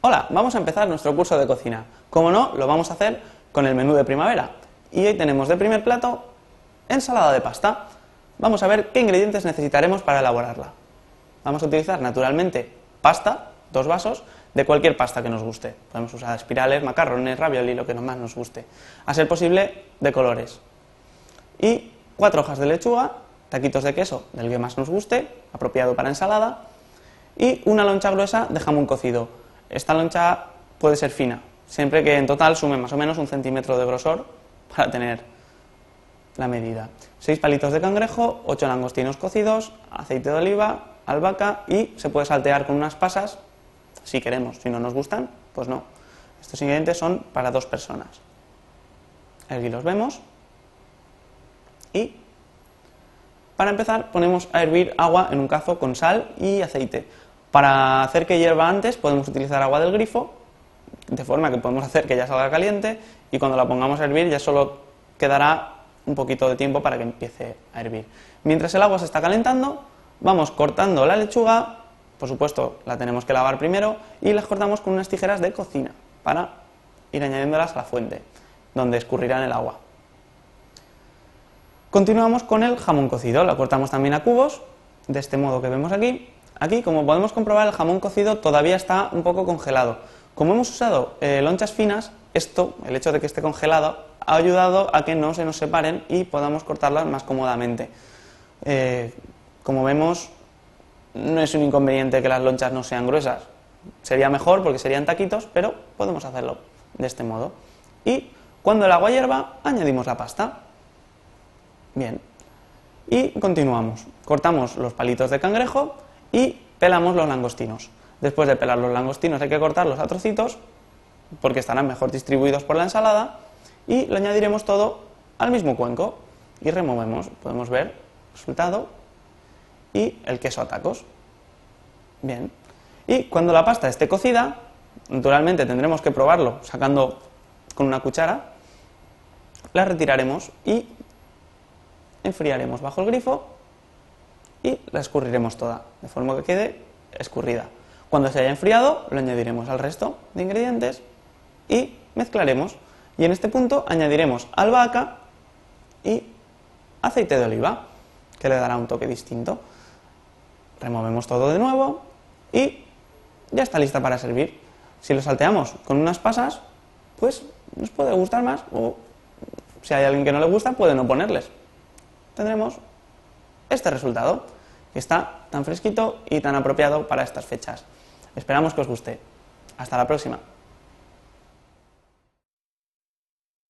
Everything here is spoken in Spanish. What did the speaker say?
Hola, vamos a empezar nuestro curso de cocina. Como no, lo vamos a hacer con el menú de primavera. Y hoy tenemos de primer plato ensalada de pasta. Vamos a ver qué ingredientes necesitaremos para elaborarla. Vamos a utilizar naturalmente pasta, dos vasos, de cualquier pasta que nos guste. Podemos usar espirales, macarrones, ravioli, lo que más nos guste. A ser posible, de colores. Y cuatro hojas de lechuga, taquitos de queso, del que más nos guste, apropiado para ensalada, y una loncha gruesa de jamón cocido esta loncha puede ser fina, siempre que en total sume más o menos un centímetro de grosor para tener la medida. Seis palitos de cangrejo, ocho langostinos cocidos, aceite de oliva, albahaca y se puede saltear con unas pasas si queremos. Si no nos gustan, pues no. Estos ingredientes son para dos personas. Aquí los vemos. Y para empezar ponemos a hervir agua en un cazo con sal y aceite. Para hacer que hierva antes podemos utilizar agua del grifo, de forma que podemos hacer que ya salga caliente y cuando la pongamos a hervir ya solo quedará un poquito de tiempo para que empiece a hervir. Mientras el agua se está calentando, vamos cortando la lechuga, por supuesto la tenemos que lavar primero, y las cortamos con unas tijeras de cocina para ir añadiéndolas a la fuente, donde escurrirán el agua. Continuamos con el jamón cocido, la cortamos también a cubos, de este modo que vemos aquí, Aquí, como podemos comprobar, el jamón cocido todavía está un poco congelado. Como hemos usado eh, lonchas finas, esto, el hecho de que esté congelado, ha ayudado a que no se nos separen y podamos cortarlas más cómodamente. Eh, como vemos, no es un inconveniente que las lonchas no sean gruesas. Sería mejor porque serían taquitos, pero podemos hacerlo de este modo. Y cuando el agua hierva, añadimos la pasta. Bien. Y continuamos. Cortamos los palitos de cangrejo y pelamos los langostinos. Después de pelar los langostinos hay que cortarlos a trocitos porque estarán mejor distribuidos por la ensalada y lo añadiremos todo al mismo cuenco y removemos, podemos ver resultado y el queso a tacos. Bien. Y cuando la pasta esté cocida, naturalmente tendremos que probarlo sacando con una cuchara, la retiraremos y enfriaremos bajo el grifo y la escurriremos toda, de forma que quede escurrida. Cuando se haya enfriado, lo añadiremos al resto de ingredientes y mezclaremos. Y en este punto añadiremos albahaca y aceite de oliva, que le dará un toque distinto. Removemos todo de nuevo y ya está lista para servir. Si lo salteamos con unas pasas, pues nos puede gustar más o si hay alguien que no le gusta, puede no ponerles. Tendremos este resultado, que está tan fresquito y tan apropiado para estas fechas. Esperamos que os guste. Hasta la próxima.